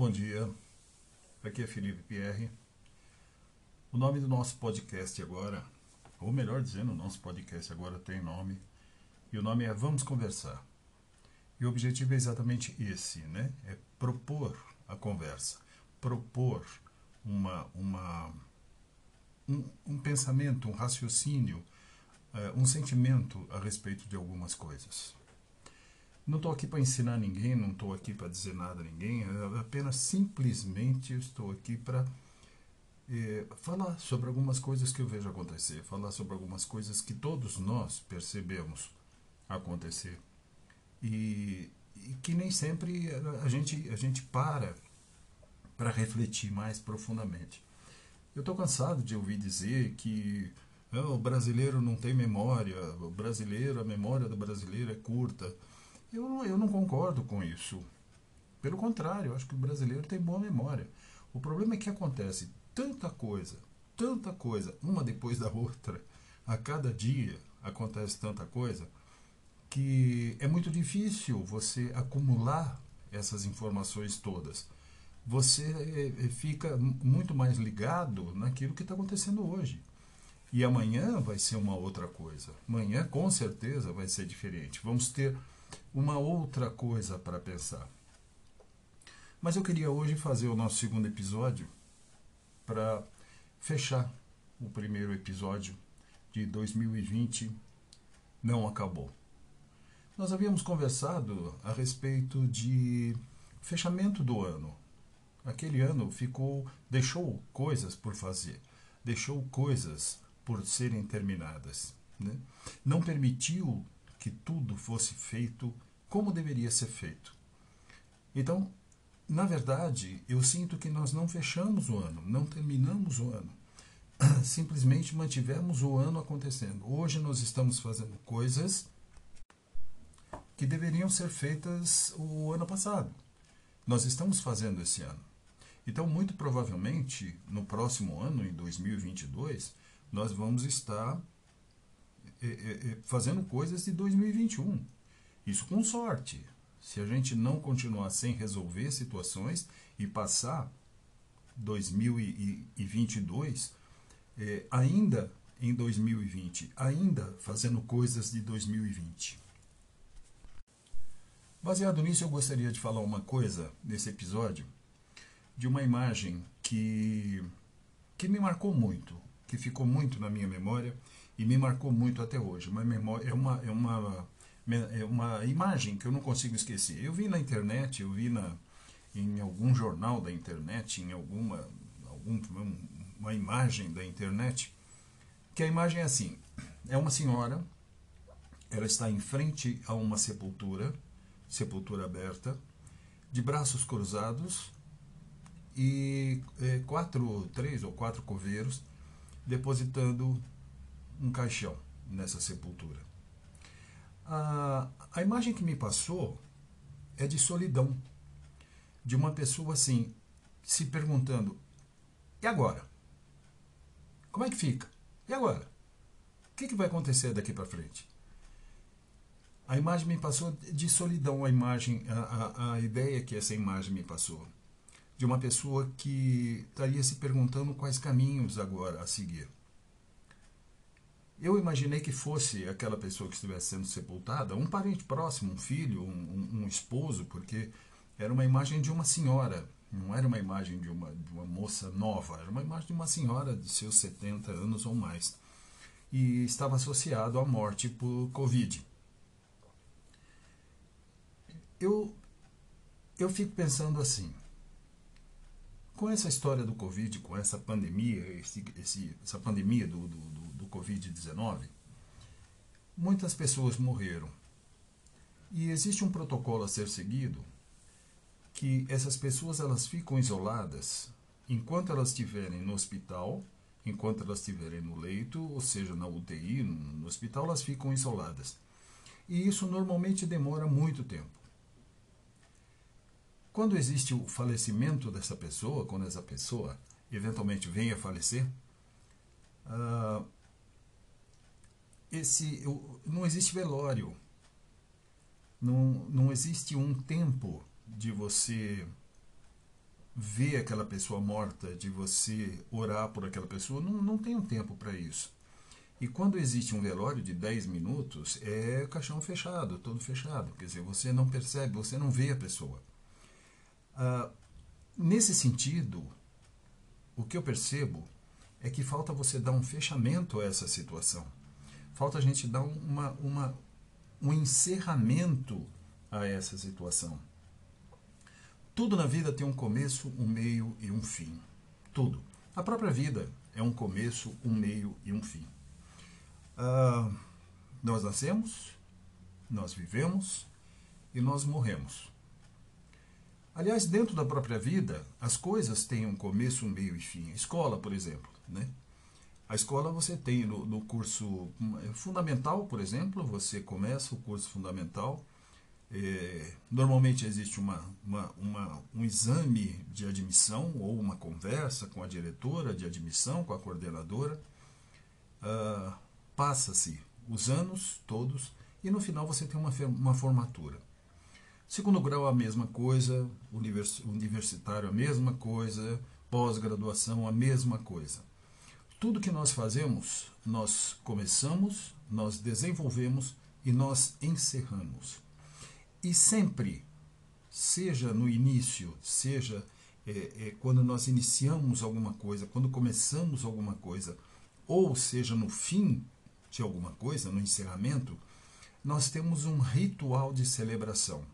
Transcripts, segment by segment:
bom dia. Aqui é Felipe Pierre. O nome do nosso podcast agora, ou melhor dizendo, o nosso podcast agora tem nome, e o nome é Vamos Conversar. E o objetivo é exatamente esse, né? É propor a conversa, propor uma, uma, um, um pensamento, um raciocínio, uh, um sentimento a respeito de algumas coisas. Não estou aqui para ensinar ninguém, não estou aqui para dizer nada a ninguém, apenas simplesmente estou aqui para é, falar sobre algumas coisas que eu vejo acontecer, falar sobre algumas coisas que todos nós percebemos acontecer e, e que nem sempre a gente, a gente para para refletir mais profundamente. Eu estou cansado de ouvir dizer que ah, o brasileiro não tem memória, o brasileiro, a memória do brasileiro é curta. Eu, eu não concordo com isso. Pelo contrário, eu acho que o brasileiro tem boa memória. O problema é que acontece tanta coisa, tanta coisa, uma depois da outra, a cada dia acontece tanta coisa, que é muito difícil você acumular essas informações todas. Você eh, eh, fica muito mais ligado naquilo que está acontecendo hoje. E amanhã vai ser uma outra coisa. Amanhã, com certeza, vai ser diferente. Vamos ter uma outra coisa para pensar. Mas eu queria hoje fazer o nosso segundo episódio para fechar o primeiro episódio de 2020 não acabou. Nós havíamos conversado a respeito de fechamento do ano. Aquele ano ficou deixou coisas por fazer, deixou coisas por serem terminadas, né? Não permitiu que tudo fosse feito como deveria ser feito. Então, na verdade, eu sinto que nós não fechamos o ano, não terminamos o ano. Simplesmente mantivemos o ano acontecendo. Hoje nós estamos fazendo coisas que deveriam ser feitas o ano passado. Nós estamos fazendo esse ano. Então, muito provavelmente, no próximo ano, em 2022, nós vamos estar fazendo coisas de 2021. Isso com sorte. Se a gente não continuar sem resolver situações e passar 2022 é, ainda em 2020, ainda fazendo coisas de 2020. Baseado nisso, eu gostaria de falar uma coisa nesse episódio de uma imagem que, que me marcou muito, que ficou muito na minha memória e me marcou muito até hoje. Uma memória, é, uma, é, uma, é uma imagem que eu não consigo esquecer. Eu vi na internet, eu vi na, em algum jornal da internet, em alguma algum, uma imagem da internet, que a imagem é assim: é uma senhora, ela está em frente a uma sepultura, sepultura aberta, de braços cruzados e é, quatro, três ou quatro coveiros depositando um caixão nessa sepultura. A, a imagem que me passou é de solidão, de uma pessoa assim, se perguntando: e agora? Como é que fica? E agora? O que, que vai acontecer daqui para frente? A imagem me passou de solidão, a imagem, a, a, a ideia que essa imagem me passou, de uma pessoa que estaria se perguntando quais caminhos agora a seguir. Eu imaginei que fosse aquela pessoa que estivesse sendo sepultada, um parente próximo, um filho, um, um, esposo, porque era uma imagem de uma senhora, não era uma imagem de uma, de uma moça nova, era uma imagem de uma senhora de seus 70 anos ou mais. E estava associado à morte por Covid. Eu, eu fico pensando assim, com essa história do Covid, com essa pandemia, esse, esse, essa pandemia do, do Covid-19, muitas pessoas morreram. E existe um protocolo a ser seguido que essas pessoas elas ficam isoladas enquanto elas estiverem no hospital, enquanto elas estiverem no leito, ou seja, na UTI, no hospital, elas ficam isoladas. E isso normalmente demora muito tempo. Quando existe o falecimento dessa pessoa, quando essa pessoa eventualmente vem a falecer, uh, esse não existe velório. Não, não existe um tempo de você ver aquela pessoa morta, de você orar por aquela pessoa, não, não tem um tempo para isso. E quando existe um velório de 10 minutos, é caixão fechado, todo fechado. Quer dizer, você não percebe, você não vê a pessoa. Ah, nesse sentido, o que eu percebo é que falta você dar um fechamento a essa situação. Falta a gente dar uma, uma, um encerramento a essa situação. Tudo na vida tem um começo, um meio e um fim. Tudo. A própria vida é um começo, um meio e um fim. Uh, nós nascemos, nós vivemos e nós morremos. Aliás, dentro da própria vida, as coisas têm um começo, um meio e fim. Escola, por exemplo. Né? A escola você tem no, no curso fundamental, por exemplo, você começa o curso fundamental é, normalmente existe uma, uma, uma, um exame de admissão ou uma conversa com a diretora de admissão, com a coordenadora. Uh, Passa-se os anos todos e no final você tem uma, uma formatura. Segundo grau, a mesma coisa, univers, universitário, a mesma coisa, pós-graduação, a mesma coisa. Tudo que nós fazemos, nós começamos, nós desenvolvemos e nós encerramos. E sempre, seja no início, seja é, é, quando nós iniciamos alguma coisa, quando começamos alguma coisa, ou seja no fim de alguma coisa, no encerramento, nós temos um ritual de celebração.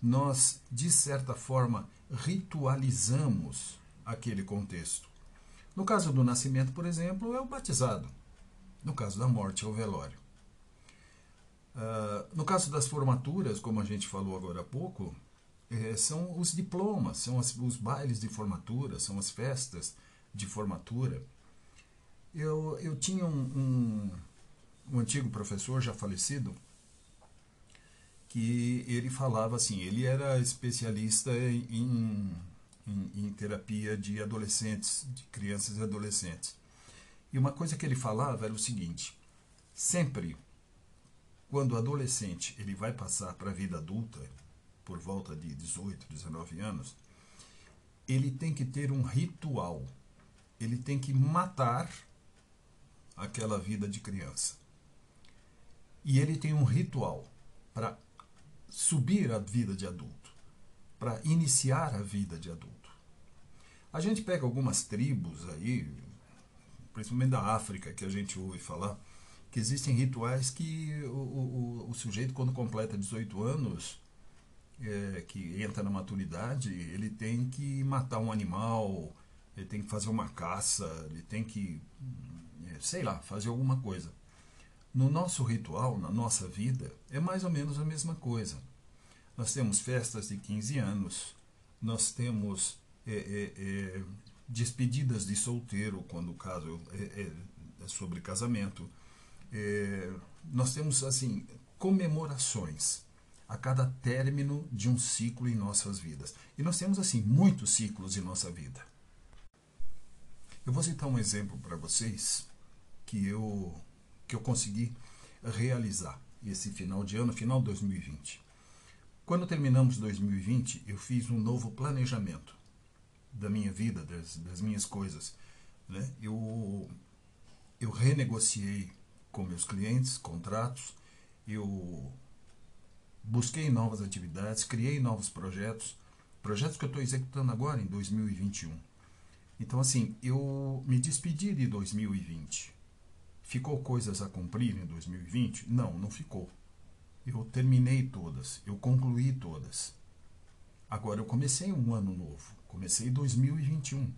Nós, de certa forma, ritualizamos aquele contexto. No caso do nascimento, por exemplo, é o batizado. No caso da morte, é o velório. Uh, no caso das formaturas, como a gente falou agora há pouco, é, são os diplomas, são as, os bailes de formatura, são as festas de formatura. Eu, eu tinha um, um, um antigo professor já falecido que ele falava assim, ele era especialista em, em, em terapia de adolescentes, de crianças e adolescentes. E uma coisa que ele falava era o seguinte: sempre quando o adolescente ele vai passar para a vida adulta, por volta de 18, 19 anos, ele tem que ter um ritual. Ele tem que matar aquela vida de criança. E ele tem um ritual para subir a vida de adulto, para iniciar a vida de adulto. A gente pega algumas tribos aí, principalmente da África, que a gente ouve falar, que existem rituais que o, o, o sujeito, quando completa 18 anos, é, que entra na maturidade, ele tem que matar um animal, ele tem que fazer uma caça, ele tem que, é, sei lá, fazer alguma coisa. No nosso ritual, na nossa vida, é mais ou menos a mesma coisa. Nós temos festas de 15 anos, nós temos é, é, é despedidas de solteiro, quando o caso é, é, é sobre casamento é, nós temos assim comemorações a cada término de um ciclo em nossas vidas. E nós temos assim muitos ciclos em nossa vida. Eu vou citar um exemplo para vocês que eu que eu consegui realizar esse final de ano, final de 2020. Quando terminamos 2020, eu fiz um novo planejamento da minha vida, das, das minhas coisas. Né? Eu, eu renegociei com meus clientes, contratos, eu busquei novas atividades, criei novos projetos, projetos que eu estou executando agora em 2021. Então, assim, eu me despedi de 2020. Ficou coisas a cumprir em 2020? Não, não ficou. Eu terminei todas, eu concluí todas. Agora, eu comecei um ano novo, comecei 2021.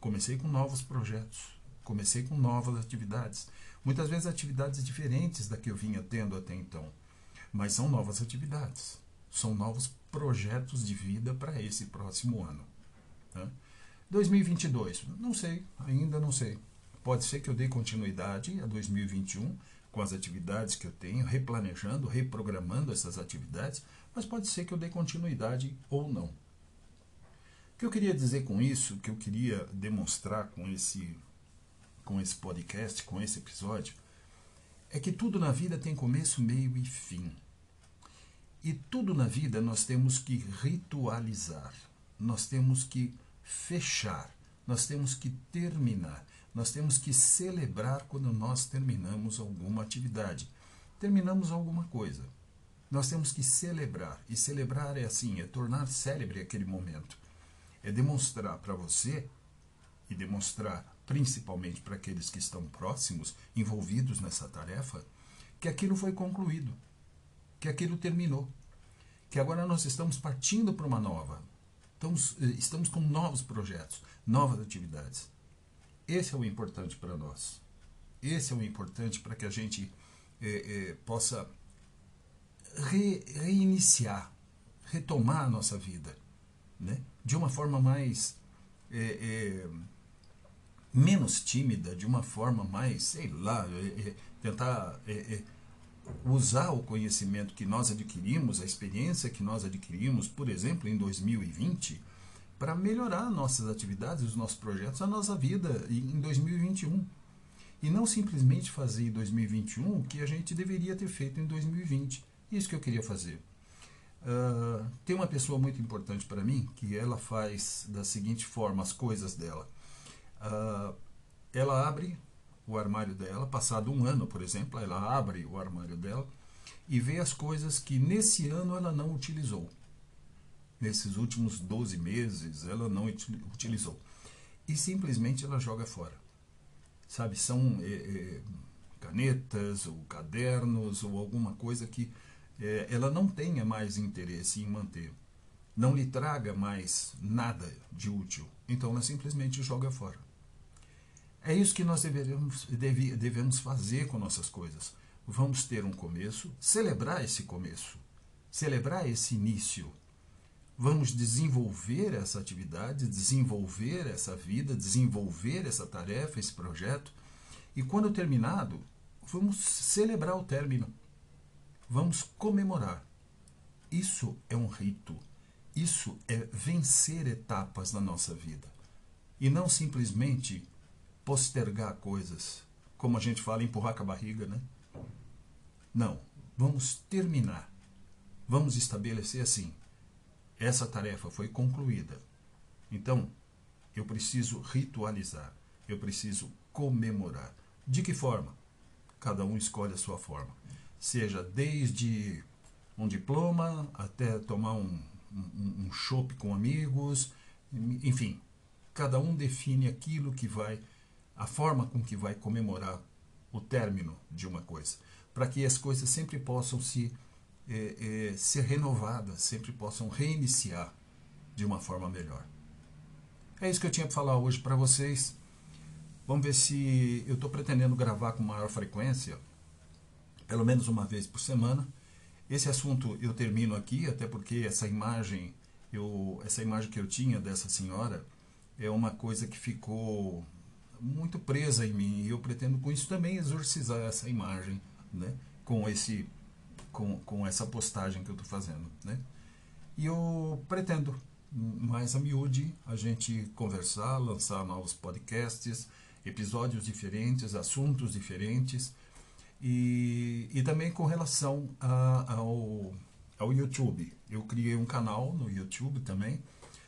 Comecei com novos projetos, comecei com novas atividades. Muitas vezes atividades diferentes da que eu vinha tendo até então, mas são novas atividades, são novos projetos de vida para esse próximo ano. Né? 2022, não sei, ainda não sei. Pode ser que eu dê continuidade a 2021 com as atividades que eu tenho, replanejando, reprogramando essas atividades, mas pode ser que eu dê continuidade ou não. O que eu queria dizer com isso, o que eu queria demonstrar com esse com esse podcast, com esse episódio, é que tudo na vida tem começo, meio e fim. E tudo na vida nós temos que ritualizar, nós temos que fechar, nós temos que terminar, nós temos que celebrar quando nós terminamos alguma atividade, terminamos alguma coisa. Nós temos que celebrar, e celebrar é assim, é tornar célebre aquele momento. É demonstrar para você e demonstrar principalmente para aqueles que estão próximos, envolvidos nessa tarefa, que aquilo foi concluído, que aquilo terminou, que agora nós estamos partindo para uma nova. Estamos, eh, estamos com novos projetos, novas atividades. Esse é o importante para nós. Esse é o importante para que a gente é, é, possa re, reiniciar, retomar a nossa vida, né? de uma forma mais. É, menos tímida, de uma forma mais, sei lá, tentar usar o conhecimento que nós adquirimos, a experiência que nós adquirimos, por exemplo, em 2020, para melhorar nossas atividades, os nossos projetos, a nossa vida em 2021. E não simplesmente fazer em 2021 o que a gente deveria ter feito em 2020. Isso que eu queria fazer. Uh, tem uma pessoa muito importante para mim que ela faz da seguinte forma as coisas dela. Uh, ela abre o armário dela, passado um ano, por exemplo, ela abre o armário dela e vê as coisas que nesse ano ela não utilizou. Nesses últimos 12 meses ela não utilizou. E simplesmente ela joga fora. Sabe, são é, é, canetas ou cadernos ou alguma coisa que é, ela não tenha mais interesse em manter. Não lhe traga mais nada de útil. Então ela simplesmente joga fora. É isso que nós deveremos, deve, devemos fazer com nossas coisas. Vamos ter um começo, celebrar esse começo, celebrar esse início. Vamos desenvolver essa atividade, desenvolver essa vida, desenvolver essa tarefa, esse projeto. E quando terminado, vamos celebrar o término. Vamos comemorar. Isso é um rito. Isso é vencer etapas na nossa vida. E não simplesmente postergar coisas, como a gente fala, empurrar com a barriga, né? Não, vamos terminar. Vamos estabelecer assim: essa tarefa foi concluída. Então, eu preciso ritualizar, eu preciso comemorar. De que forma? Cada um escolhe a sua forma. Seja desde um diploma até tomar um, um, um com amigos, enfim, cada um define aquilo que vai a forma com que vai comemorar o término de uma coisa, para que as coisas sempre possam se é, é, ser renovadas, sempre possam reiniciar de uma forma melhor. É isso que eu tinha para falar hoje para vocês. Vamos ver se eu estou pretendendo gravar com maior frequência, pelo menos uma vez por semana. Esse assunto eu termino aqui, até porque essa imagem, eu, essa imagem que eu tinha dessa senhora é uma coisa que ficou muito presa em mim e eu pretendo com isso também exorcizar essa imagem, né? Com esse com, com essa postagem que eu estou fazendo, né? E eu pretendo mais a miúde a gente conversar, lançar novos podcasts, episódios diferentes, assuntos diferentes e, e também com relação a, ao, ao YouTube. Eu criei um canal no YouTube também,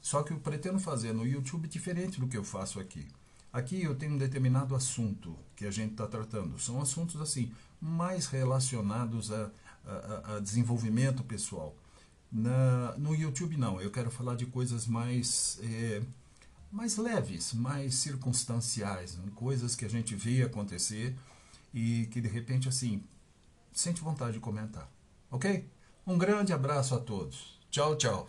só que eu pretendo fazer no YouTube diferente do que eu faço aqui. Aqui eu tenho um determinado assunto que a gente está tratando. São assuntos assim mais relacionados a, a, a desenvolvimento pessoal. Na, no YouTube não, eu quero falar de coisas mais é, mais leves, mais circunstanciais, né? coisas que a gente vê acontecer e que de repente assim sente vontade de comentar, ok? Um grande abraço a todos. Tchau, tchau.